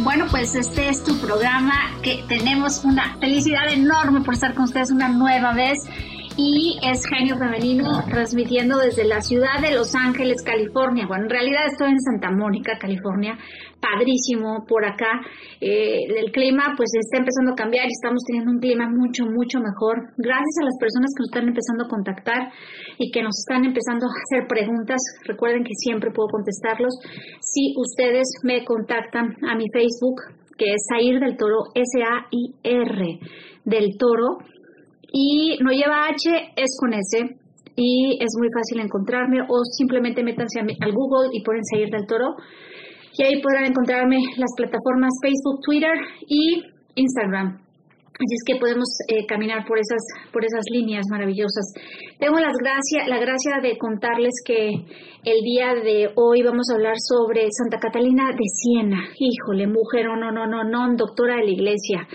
Bueno, pues este es tu programa que tenemos una felicidad enorme por estar con ustedes una nueva vez y es Genio Femenino transmitiendo desde la ciudad de Los Ángeles, California. Bueno, en realidad estoy en Santa Mónica, California, padrísimo por acá. Eh, el clima pues está empezando a cambiar y estamos teniendo un clima mucho, mucho mejor. Gracias a las personas que nos están empezando a contactar y que nos están empezando a hacer preguntas. Recuerden que siempre puedo contestarlos. Si ustedes me contactan a mi Facebook, que es Sair del Toro, S-A-I-R del Toro, y no lleva H, es con S y es muy fácil encontrarme o simplemente métanse al Google y ponen seguir del toro y ahí podrán encontrarme las plataformas Facebook, Twitter y Instagram. Así es que podemos eh, caminar por esas, por esas líneas maravillosas. Tengo las gracia, la gracia de contarles que el día de hoy vamos a hablar sobre Santa Catalina de Siena. Híjole, mujer, no, no, no, no, doctora de la iglesia.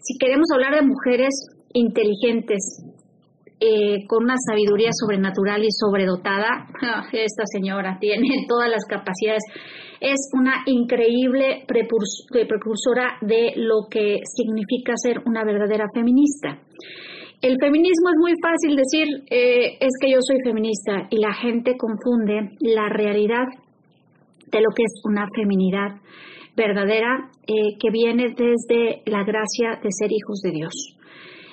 Si queremos hablar de mujeres, inteligentes, eh, con una sabiduría sobrenatural y sobredotada, ah, esta señora tiene todas las capacidades. Es una increíble precursora de lo que significa ser una verdadera feminista. El feminismo es muy fácil decir, eh, es que yo soy feminista y la gente confunde la realidad de lo que es una feminidad verdadera eh, que viene desde la gracia de ser hijos de Dios.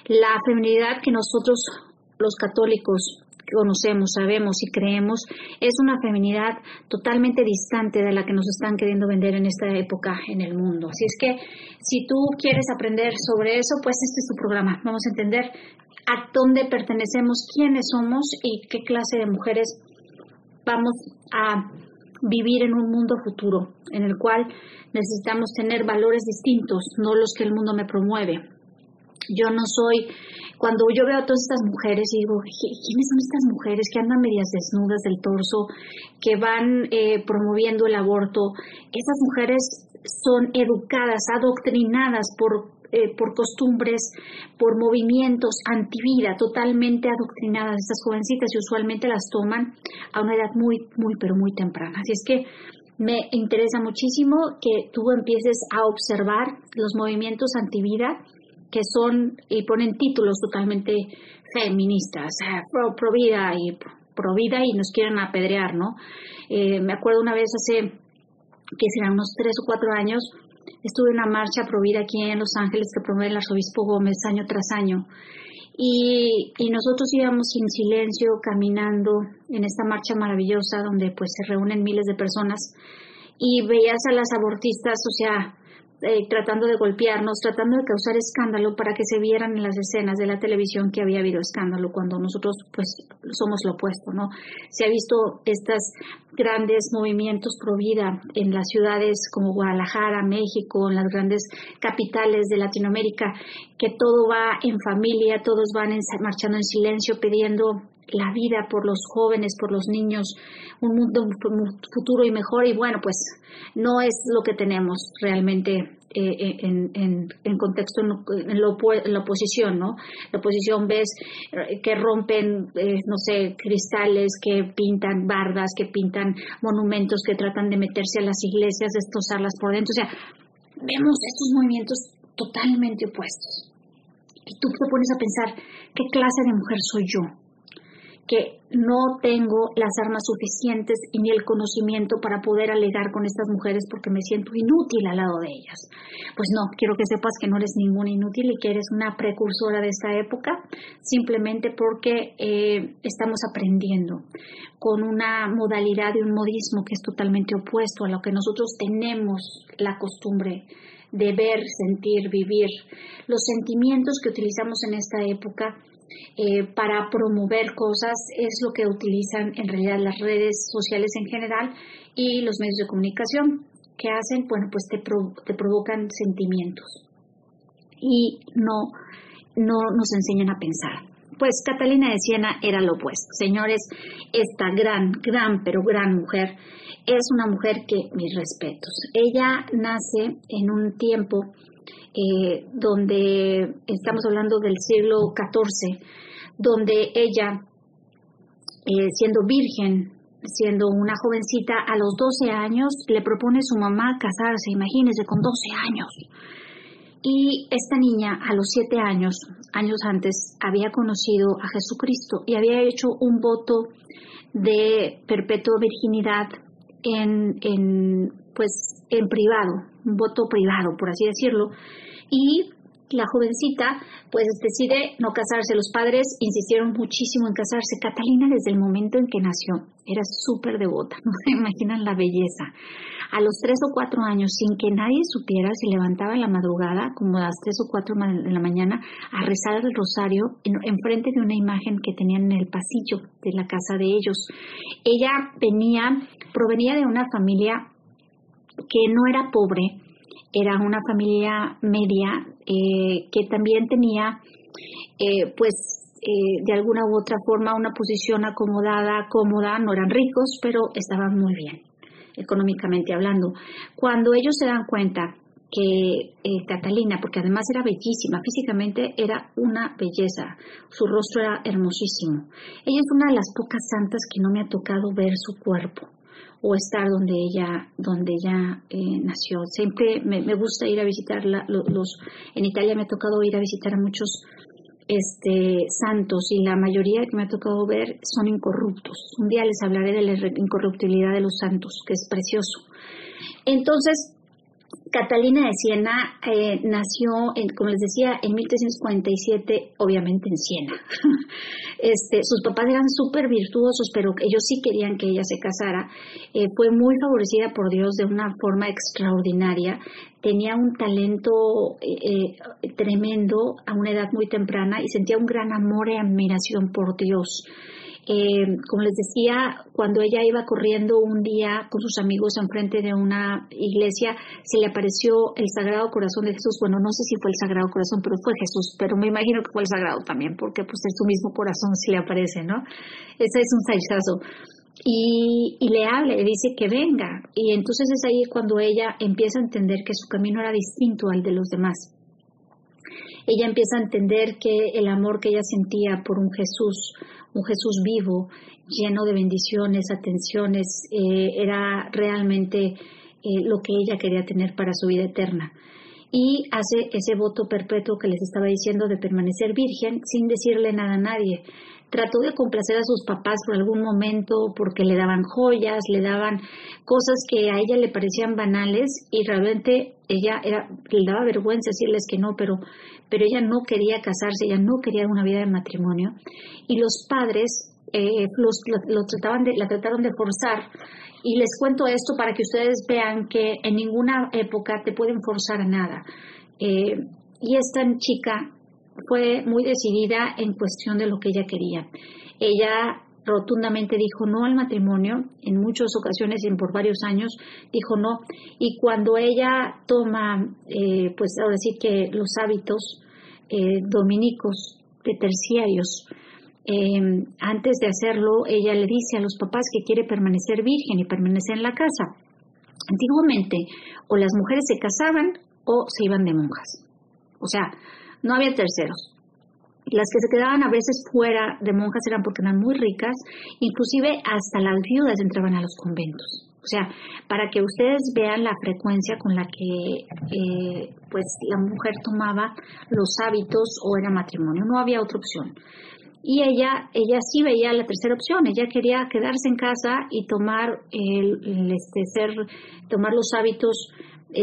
La feminidad que nosotros los católicos conocemos, sabemos y creemos es una feminidad totalmente distante de la que nos están queriendo vender en esta época en el mundo. Así es que si tú quieres aprender sobre eso, pues este es tu programa. Vamos a entender a dónde pertenecemos, quiénes somos y qué clase de mujeres vamos a vivir en un mundo futuro en el cual necesitamos tener valores distintos, no los que el mundo me promueve. Yo no soy, cuando yo veo a todas estas mujeres y digo, ¿quiénes son estas mujeres que andan medias desnudas del torso, que van eh, promoviendo el aborto? Esas mujeres son educadas, adoctrinadas por eh, por costumbres, por movimientos antivida, totalmente adoctrinadas estas jovencitas y usualmente las toman a una edad muy, muy, pero muy temprana. Así es que me interesa muchísimo que tú empieces a observar los movimientos antivida que son y ponen títulos totalmente feministas, pro, pro vida y pro vida y nos quieren apedrear, ¿no? Eh, me acuerdo una vez hace, que serán unos tres o cuatro años, estuve en una marcha pro vida aquí en Los Ángeles que promueve el arzobispo Gómez año tras año. Y, y, nosotros íbamos sin silencio caminando en esta marcha maravillosa donde pues se reúnen miles de personas y veías a las abortistas, o sea, eh, tratando de golpearnos, tratando de causar escándalo para que se vieran en las escenas de la televisión que había habido escándalo cuando nosotros pues somos lo opuesto, ¿no? Se ha visto estos grandes movimientos pro vida en las ciudades como Guadalajara, México, en las grandes capitales de Latinoamérica, que todo va en familia, todos van marchando en silencio pidiendo la vida por los jóvenes, por los niños, un mundo un futuro y mejor. Y bueno, pues no es lo que tenemos realmente eh, eh, en, en, contexto en, la oposición, ¿no? La oposición ves eh, que rompen, no sé, cristales, que pintan bardas, que pintan monumentos, que tratan de meterse a las iglesias, destrozarlas por dentro. O sea, vemos estos movimientos totalmente opuestos. Y tú te pones a pensar, ¿qué clase de mujer soy yo? Que no tengo las armas suficientes y ni el conocimiento para poder alegar con estas mujeres porque me siento inútil al lado de ellas. Pues no, quiero que sepas que no eres ninguna inútil y que eres una precursora de esta época, simplemente porque eh, estamos aprendiendo con una modalidad y un modismo que es totalmente opuesto a lo que nosotros tenemos la costumbre de ver, sentir, vivir. Los sentimientos que utilizamos en esta época eh, para promover cosas es lo que utilizan en realidad las redes sociales en general y los medios de comunicación que hacen, bueno, pues te, te provocan sentimientos y no, no nos enseñan a pensar. Pues Catalina de Siena era lo opuesto. Señores, esta gran, gran, pero gran mujer es una mujer que, mis respetos, ella nace en un tiempo eh, donde estamos hablando del siglo XIV, donde ella, eh, siendo virgen, siendo una jovencita, a los 12 años le propone a su mamá casarse, imagínense, con 12 años. Y esta niña a los 7 años, años antes, había conocido a Jesucristo y había hecho un voto de perpetua virginidad en, en, pues, en privado, un voto privado, por así decirlo. Y la jovencita pues decide no casarse. Los padres insistieron muchísimo en casarse. Catalina desde el momento en que nació era súper devota, no se imaginan la belleza. A los tres o cuatro años, sin que nadie supiera, se levantaba en la madrugada, como a las tres o cuatro de la mañana, a rezar el rosario en, frente de una imagen que tenían en el pasillo de la casa de ellos. Ella venía, provenía de una familia que no era pobre, era una familia media eh, que también tenía, eh, pues, eh, de alguna u otra forma una posición acomodada, cómoda, no eran ricos, pero estaban muy bien, económicamente hablando. Cuando ellos se dan cuenta que Catalina, porque además era bellísima, físicamente era una belleza, su rostro era hermosísimo. Ella es una de las pocas santas que no me ha tocado ver su cuerpo o estar donde ella, donde ella eh, nació. Siempre me, gusta ir a visitar los, en Italia me ha tocado ir a visitar a muchos este, santos y la mayoría que me ha tocado ver son incorruptos. Un día les hablaré de la incorruptibilidad de los santos, que es precioso. Entonces, Catalina de Siena eh, nació, en, como les decía, en 1347, obviamente en Siena. este, sus papás eran súper virtuosos, pero ellos sí querían que ella se casara. Eh, fue muy favorecida por Dios de una forma extraordinaria. Tenía un talento eh, tremendo a una edad muy temprana y sentía un gran amor y admiración por Dios. Eh, como les decía, cuando ella iba corriendo un día con sus amigos enfrente de una iglesia, se le apareció el Sagrado Corazón de Jesús. Bueno, no sé si fue el Sagrado Corazón, pero fue Jesús, pero me imagino que fue el Sagrado también, porque pues es su mismo corazón si le aparece, ¿no? Ese es un saizazo. Y, y, le habla, le dice que venga. Y entonces es ahí cuando ella empieza a entender que su camino era distinto al de los demás. Ella empieza a entender que el amor que ella sentía por un Jesús un Jesús vivo, lleno de bendiciones, atenciones, eh, era realmente eh, lo que ella quería tener para su vida eterna. Y hace ese voto perpetuo que les estaba diciendo de permanecer virgen sin decirle nada a nadie. Trató de complacer a sus papás por algún momento porque le daban joyas, le daban cosas que a ella le parecían banales y realmente ella era, le daba vergüenza decirles que no, pero pero ella no quería casarse, ella no quería una vida de matrimonio y los padres eh, lo, trataban de, la trataron de forzar. Y les cuento esto para que ustedes vean que en ninguna época te pueden forzar a nada. Eh, y esta chica fue muy decidida en cuestión de lo que ella quería. Ella rotundamente dijo no al matrimonio, en muchas ocasiones y por varios años dijo no, y cuando ella toma, eh, pues ahora sí que los hábitos eh, dominicos de terciarios, em, antes de hacerlo, ella le dice a los papás que quiere permanecer virgen y permanecer en la casa. Antiguamente, o las mujeres se casaban o se iban de monjas. O sea, no había terceros las que se quedaban a veces fuera de monjas eran porque eran muy ricas, inclusive hasta las viudas entraban a los conventos. O sea, para que ustedes vean la frecuencia con la que eh, pues la mujer tomaba los hábitos o era matrimonio, no había otra opción. Y ella, ella sí veía la tercera opción, ella quería quedarse en casa y tomar el, este, ser, tomar los hábitos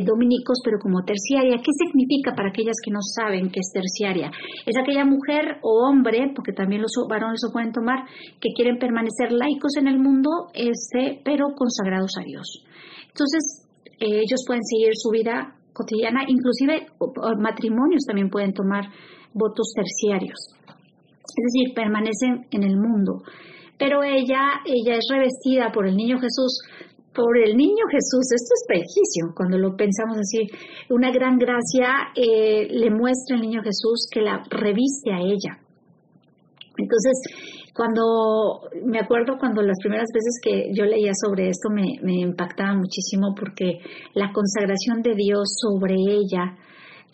dominicos, pero como terciaria. ¿Qué significa para aquellas que no saben qué es terciaria? Es aquella mujer o hombre, porque también los varones lo pueden tomar, que quieren permanecer laicos en el mundo, este, pero consagrados a Dios. Entonces, eh, ellos pueden seguir su vida cotidiana, inclusive matrimonios también pueden tomar votos terciarios. Es decir, permanecen en el mundo. Pero ella, ella es revestida por el niño Jesús por el niño Jesús. Esto es beneficio cuando lo pensamos así. Una gran gracia eh, le muestra al niño Jesús que la reviste a ella. Entonces, cuando me acuerdo cuando las primeras veces que yo leía sobre esto me impactaba muchísimo porque la consagración de Dios sobre ella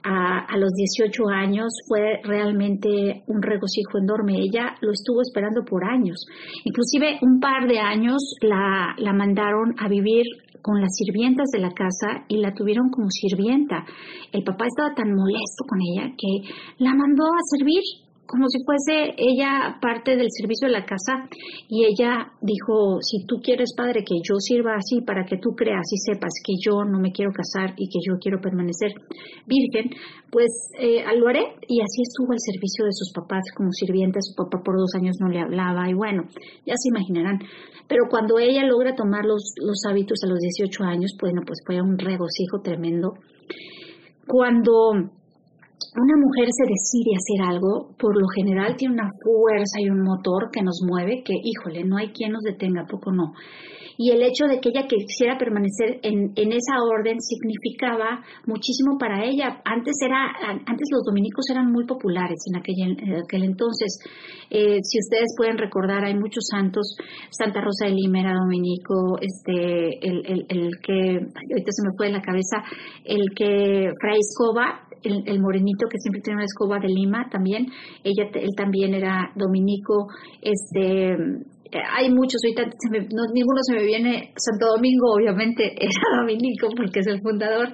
a, los 18 años fue realmente un regocijo enorme. Ella lo estuvo esperando por años. Inclusive un par de años la, la mandaron a vivir con las sirvientas de la casa y la tuvieron como sirvienta. El papá estaba tan molesto con ella que la mandó a servir como si fuese ella parte del servicio de la casa y ella dijo, si tú quieres, padre, que yo sirva así para que tú creas y sepas que yo no me quiero casar y que yo quiero permanecer virgen, pues eh, lo haré y así estuvo al servicio de sus papás como sirvienta, su papá por dos años no le hablaba y bueno, ya se imaginarán. Pero cuando ella logra tomar los, los hábitos a los 18 años, bueno, pues fue un regocijo tremendo. Cuando una mujer se decide hacer algo, por lo general tiene una fuerza y un motor que nos mueve, que híjole, no hay quien nos detenga, poco no y el hecho de que ella quisiera permanecer en, en esa orden significaba muchísimo para ella. Antes era, antes los dominicos eran muy populares en aquel, aquel entonces. Eh, si ustedes pueden recordar, hay muchos santos, Santa Rosa de Lima era dominico, este, el, el, el que, ahorita se me fue de la cabeza, el que Fray Escoba, el, el, morenito que siempre tiene una escoba de Lima también, ella, él también era dominico, este, hay muchos, ahorita ninguno se me viene, Santo Domingo obviamente era dominico porque es el fundador,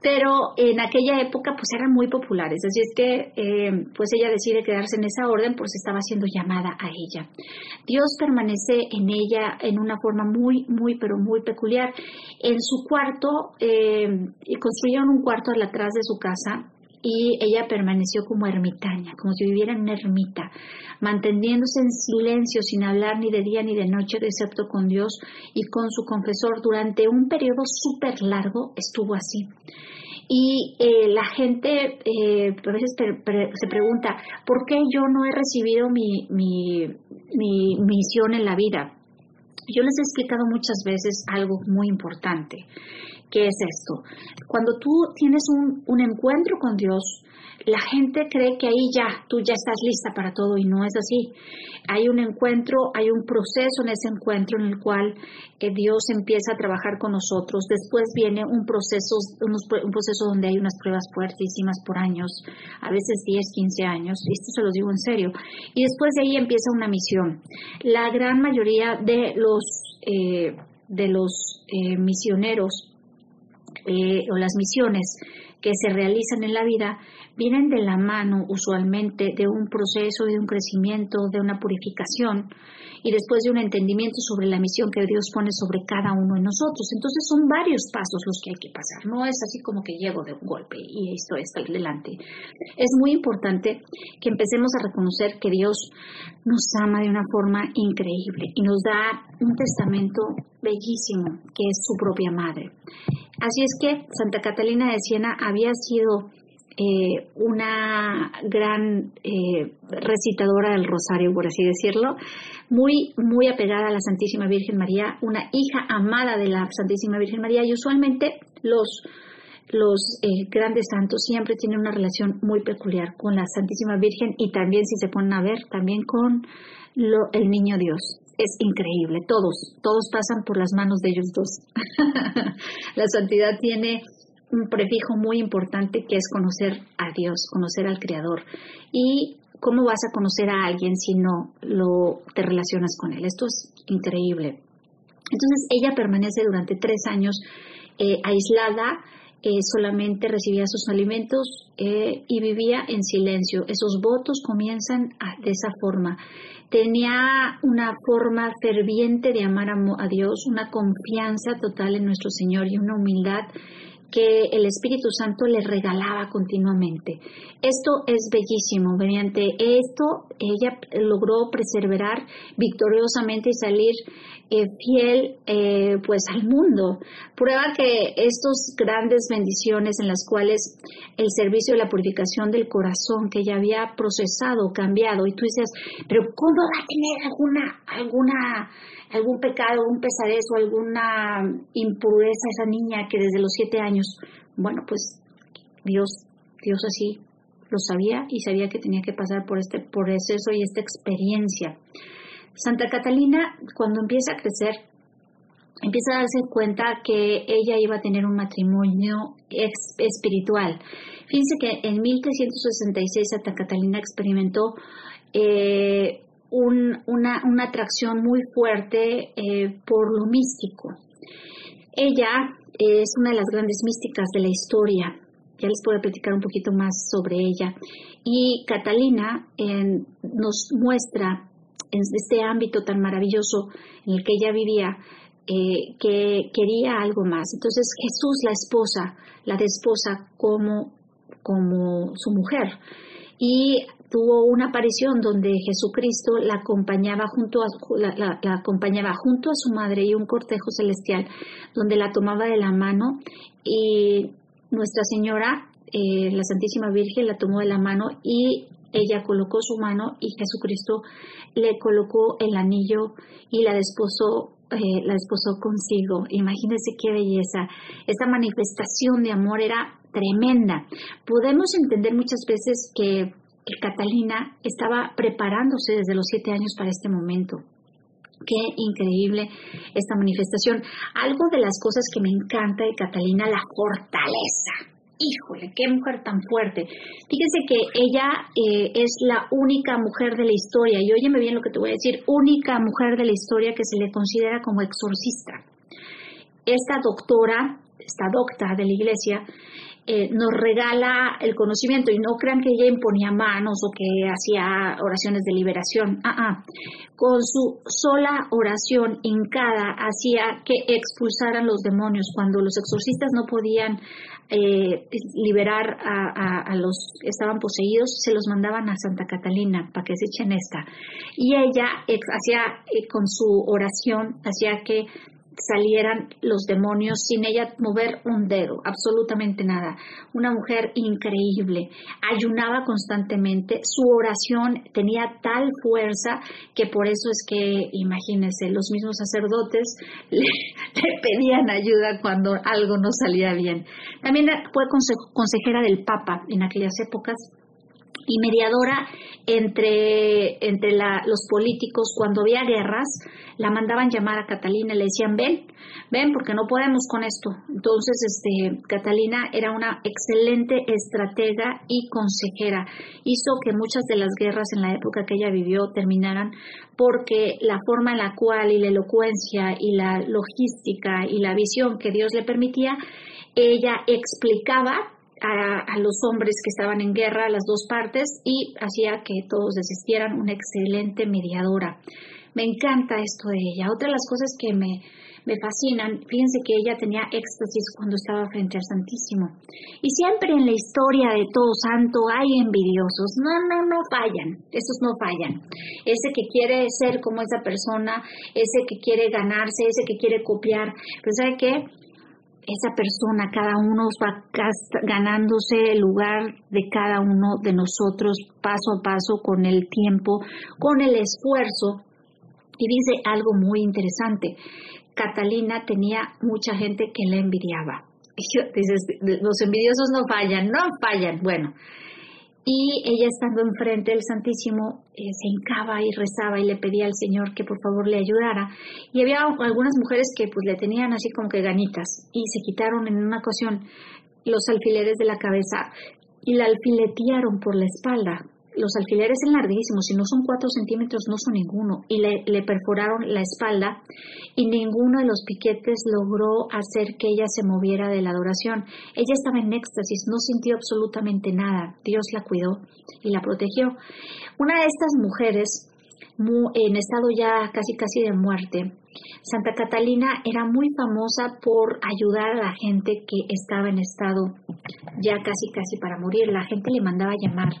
pero en aquella época pues eran muy populares, así es que eh, pues ella decide quedarse en esa orden pues estaba siendo llamada a ella. Dios permanece en ella en una forma muy, muy, pero muy peculiar. En su cuarto, eh, construyeron un cuarto atrás de su casa y ella permaneció como ermitaña, como si viviera en una ermita, manteniéndose en silencio, sin hablar ni de día ni de noche, excepto con Dios y con su confesor. Durante un periodo súper largo estuvo así. Y eh, la gente eh, a veces se pregunta, ¿por qué yo no he recibido mi, mi, mi misión en la vida? Yo les he explicado muchas veces algo muy importante. ¿Qué es esto? Cuando tú tienes un, un encuentro con Dios, la gente cree que ahí ya, tú ya estás lista para todo y no es así. Hay un encuentro, hay un proceso en ese encuentro en el cual eh, Dios empieza a trabajar con nosotros. Después viene un proceso, un proceso donde hay unas pruebas fuertísimas por años, a veces 10, 15 años, y esto se los digo en serio. Y después de ahí empieza una misión. La gran mayoría de los, eh, de los eh, misioneros o las misiones que se realizan en la vida vienen de la mano usualmente de un proceso, de un crecimiento, de una purificación y después de un entendimiento sobre la misión que Dios pone sobre cada uno de nosotros. Entonces son varios pasos los que hay que pasar, no es así como que llego de un golpe y esto está delante. Es muy importante que empecemos a reconocer que Dios nos ama de una forma increíble y nos da un testamento bellísimo que es su propia madre. Así es que Santa Catalina de Siena había sido eh, una gran eh, recitadora del rosario, por así decirlo, muy, muy apegada a la Santísima Virgen María, una hija amada de la Santísima Virgen María y usualmente los, los eh, grandes santos siempre tienen una relación muy peculiar con la Santísima Virgen y también, si se ponen a ver, también con el Niño Dios. Es increíble, todos, todos pasan por las manos de ellos dos. la santidad tiene un prefijo muy importante que es conocer a Dios, conocer al Creador. Y cómo vas a conocer a alguien si no lo te relacionas con él. Esto es increíble. Entonces ella permanece durante tres años eh, aislada, eh, solamente recibía sus alimentos eh, y vivía en silencio. Esos votos comienzan de esa forma. Tenía una forma ferviente de amar a Dios, una confianza total en nuestro Señor y una humildad que el Espíritu Santo le regalaba continuamente. Esto es bellísimo. Mediante esto ella logró perseverar victoriosamente y salir eh, fiel eh, pues al mundo. Prueba que estas grandes bendiciones en las cuales el servicio de la purificación del corazón que ella había procesado, cambiado, y tú dices, pero ¿cómo va a tener alguna, alguna algún pecado, algún pesadez o alguna impureza esa niña que desde los siete años, bueno, pues Dios, Dios así lo sabía y sabía que tenía que pasar por este proceso y esta experiencia. Santa Catalina, cuando empieza a crecer, empieza a darse cuenta que ella iba a tener un matrimonio espiritual. Fíjense que en 1366 Santa Catalina experimentó eh, una, atracción muy fuerte eh, por lo místico. Ella es una de las grandes místicas de la historia. Ya les puedo platicar un poquito más sobre ella. Y Catalina nos muestra en este ámbito tan maravilloso en el que ella vivía, eh, que quería algo más. Entonces Jesús la esposa, la desposa como, como su mujer. Y tuvo una aparición donde Jesucristo la acompañaba junto a la, acompañaba junto a su madre y un cortejo celestial donde la tomaba de la mano y Nuestra Señora eh, la Santísima Virgen la tomó de la mano y ella colocó su mano y Jesucristo le colocó el anillo y la desposó eh, la desposó consigo. Imagínense qué belleza. Esta manifestación de amor era tremenda. Podemos entender muchas veces que que Catalina estaba preparándose desde los siete años para este momento. Qué increíble esta manifestación. Algo de las cosas que me encanta de Catalina, la fortaleza. Híjole, qué mujer tan fuerte. Fíjense que ella eh, es la única mujer de la historia, y óyeme bien lo que te voy a decir, única mujer de la historia que se le considera como exorcista. Esta doctora, esta docta de la iglesia, eh, nos regala el conocimiento y no crean que ella imponía manos o que hacía oraciones de liberación. Ah, ah. Con su sola oración hincada hacía que expulsaran los demonios. Cuando los exorcistas no podían eh, liberar a, los que estaban poseídos, se los mandaban a Santa Catalina para que se echen esta. Y ella hacía eh, con su oración, hacía que salieran los demonios sin ella mover un dedo, absolutamente nada. Una mujer increíble, ayunaba constantemente, su oración tenía tal fuerza que por eso es que, imagínense, los mismos sacerdotes le, pedían ayuda cuando algo no salía bien. También fue consejera del Papa en aquellas épocas y mediadora entre, entre los políticos cuando había guerras, la mandaban llamar a Catalina y le decían, ven, ven, porque no podemos con esto. Entonces, este, Catalina era una excelente estratega y consejera. Hizo que muchas de las guerras en la época que ella vivió terminaran porque la forma en la cual y la elocuencia y la logística y la visión que Dios le permitía, ella explicaba a, los hombres que estaban en guerra, a las dos partes, y hacía que todos desistieran, una excelente mediadora. Me encanta esto de ella. Otra de las cosas que me, me fascinan, fíjense que ella tenía éxtasis cuando estaba frente al Santísimo. Y siempre en la historia de todo santo hay envidiosos. No, no, no fallan. Esos no fallan. Ese que quiere ser como esa persona, ese que quiere ganarse, ese que quiere copiar. Pero ¿sabe qué? Esa persona, cada uno va ganándose el lugar de cada uno de nosotros paso a paso con el tiempo, con el esfuerzo. Y dice algo muy interesante. Catalina tenía mucha gente que la envidiaba. dices, los envidiosos no fallan, no fallan. Bueno, y ella estando enfrente del Santísimo eh, se hincaba y rezaba y le pedía al Señor que por favor le ayudara. Y había algunas mujeres que pues le tenían así como que ganitas y se quitaron en una ocasión los alfileres de la cabeza y la alfiletearon por la espalda los alfileres son larguísimos, si no son cuatro centímetros no son ninguno, y le, perforaron la espalda y ninguno de los piquetes logró hacer que ella se moviera de la adoración. Ella estaba en éxtasis, no sintió absolutamente nada, Dios la cuidó y la protegió. Una de estas mujeres, en estado ya casi casi de muerte, Santa Catalina era muy famosa por ayudar a la gente que estaba en estado ya casi casi para morir. La gente le mandaba llamar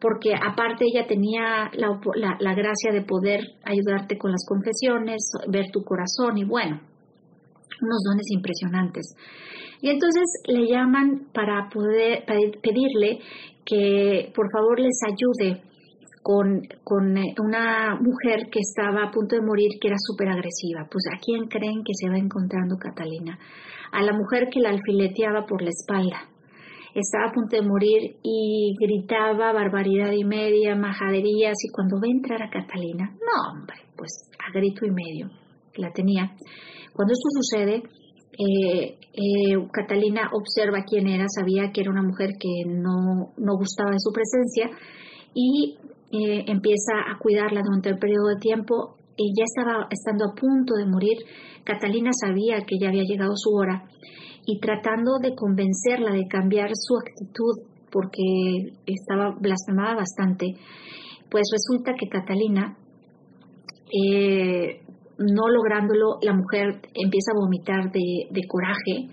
porque aparte ella tenía la, la gracia de poder ayudarte con las confesiones, ver tu corazón y bueno, unos dones impresionantes. Y entonces le llaman para poder pedirle que por favor les ayude con, con eh, una mujer que estaba a punto de morir, que era súper agresiva. Pues a quién creen que se va encontrando Catalina? A la mujer que la alfileteaba por la espalda. Estaba a punto de morir y gritaba barbaridad y media, majaderías, y cuando ve entrar a Catalina, no hombre, pues a grito y medio, la tenía. Cuando esto sucede, eh, eh, Catalina observa quién era, sabía que era una mujer que no, no gustaba de su presencia y eh, empieza a cuidarla durante el periodo de tiempo. Y ya estaba estando a punto de morir. Catalina sabía que ya había llegado su hora y tratando de convencerla de cambiar su actitud porque estaba blasfemada bastante, pues resulta que Catalina eh, no lográndolo, la mujer empieza a vomitar de, coraje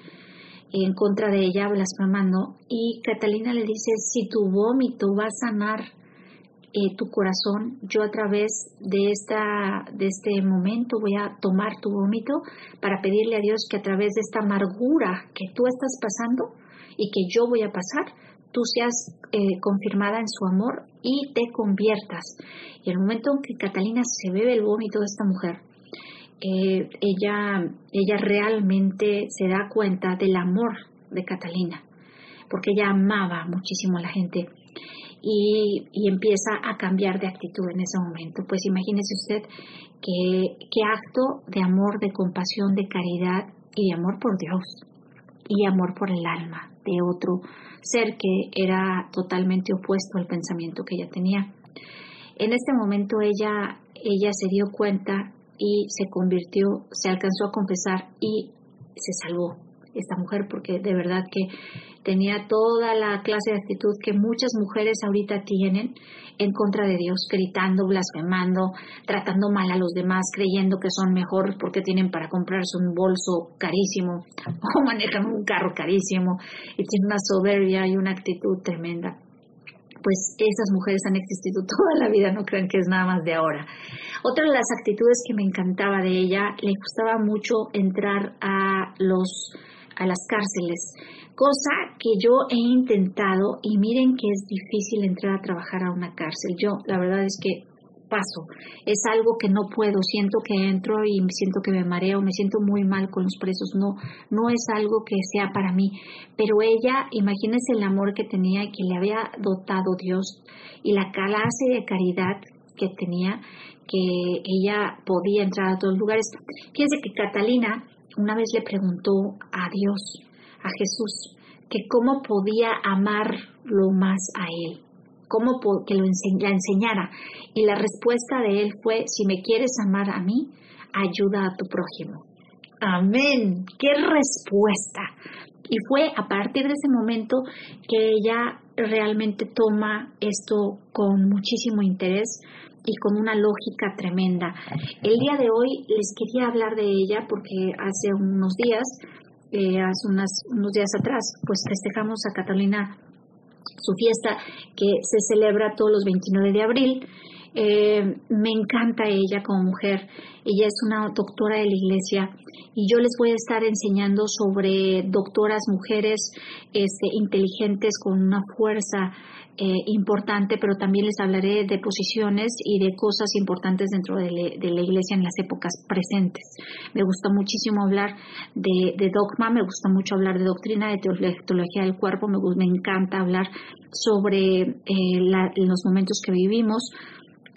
en contra de ella, blasfemando, y Catalina le dice, si tu vómito va a sanar eh, tu corazón, yo a través de, esta, de este momento voy a tomar tu vómito para pedirle a Dios que a través de esta amargura que tú estás pasando y que yo voy a pasar, tú seas eh, confirmada en su amor y te conviertas. Y el momento en que Catalina se bebe el vómito de esta mujer, eh, ella, ella realmente se da cuenta del amor de Catalina, porque ella amaba muchísimo a la gente y, empieza a cambiar de actitud en ese momento. Pues imagínese usted qué acto de amor, de compasión, de caridad y de amor por Dios y amor por el alma de otro ser que era totalmente opuesto al pensamiento que ella tenía. En este momento ella, ella se dio cuenta y se convirtió, se alcanzó a confesar y se salvó esta mujer porque de verdad que tenía toda la clase de actitud que muchas mujeres ahorita tienen en contra de Dios, gritando, blasfemando, tratando mal a los demás, creyendo que son mejores porque tienen para comprarse un bolso carísimo o manejan un carro carísimo y tienen una soberbia y una actitud tremenda pues esas mujeres han existido toda la vida, no crean que es nada más de ahora. Otra de las actitudes que me encantaba de ella, le gustaba mucho entrar a los a las cárceles, cosa que yo he intentado y miren que es difícil entrar a trabajar a una cárcel. Yo la verdad es que paso, es algo que no puedo, siento que entro y siento que me mareo, me siento muy mal con los presos, no, no es algo que sea para mí, pero ella, imagínense el amor que tenía y que le había dotado Dios y la clase de caridad que tenía, que ella podía entrar a todos los lugares. Fíjense que Catalina una vez le preguntó a Dios, a Jesús, que cómo podía amarlo más a él, cómo que lo la enseñara. Y la respuesta de él fue, si me quieres amar a mí, ayuda a tu prójimo. Amén. ¡Qué respuesta! Y fue a partir de ese momento que ella realmente toma esto con muchísimo interés y con una lógica tremenda. El día de hoy les quería hablar de ella porque hace unos días, eh, hace unos días atrás, pues festejamos a Catalina su fiesta que se celebra todos los 29 de abril. Eh, me encanta ella como mujer. Ella es una doctora de la iglesia y yo les voy a estar enseñando sobre doctoras mujeres este, inteligentes con una fuerza eh, importante, pero también les hablaré de posiciones y de cosas importantes dentro de, la iglesia en las épocas presentes. Me gusta muchísimo hablar de, dogma, me gusta mucho hablar de doctrina, de teología, del cuerpo, me, me encanta hablar sobre eh, los momentos que vivimos.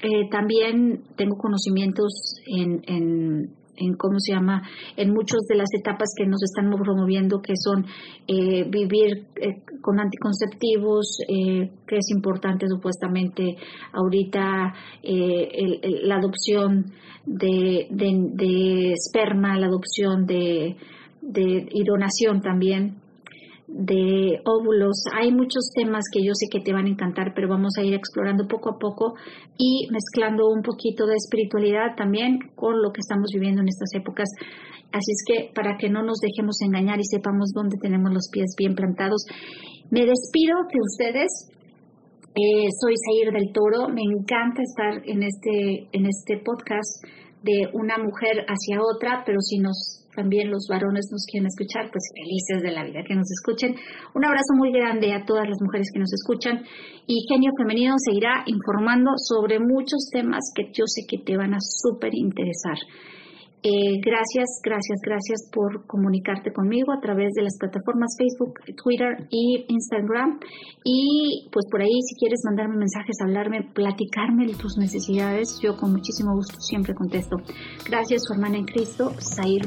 Eh, también tengo conocimientos en en cómo se llama, en muchas de las etapas que nos están promoviendo, que son eh, vivir eh, con anticonceptivos, eh, que es importante supuestamente ahorita la adopción de, de, esperma, la adopción de, de y donación también de óvulos. Hay muchos temas que yo sé que te van a encantar, pero vamos a ir explorando poco a poco y mezclando un poquito de espiritualidad también con lo que estamos viviendo en estas épocas. Así es que para que no nos dejemos engañar y sepamos dónde tenemos los pies bien plantados, me despido de ustedes. Eh, soy Zair del Toro. Me encanta estar en este, en este podcast de una mujer hacia otra, pero si nos también los varones nos quieren escuchar, pues felices de la vida que nos escuchen. Un abrazo muy grande a todas las mujeres que nos escuchan y Genio Femenino seguirá informando sobre muchos temas que yo sé que te van a súper interesar. Eh, gracias, gracias, gracias por comunicarte conmigo a través de las plataformas Facebook, Twitter y Instagram. Y pues por ahí, si quieres mandarme mensajes, hablarme, platicarme de tus necesidades, yo con muchísimo gusto siempre contesto. Gracias, su hermana en Cristo, Zair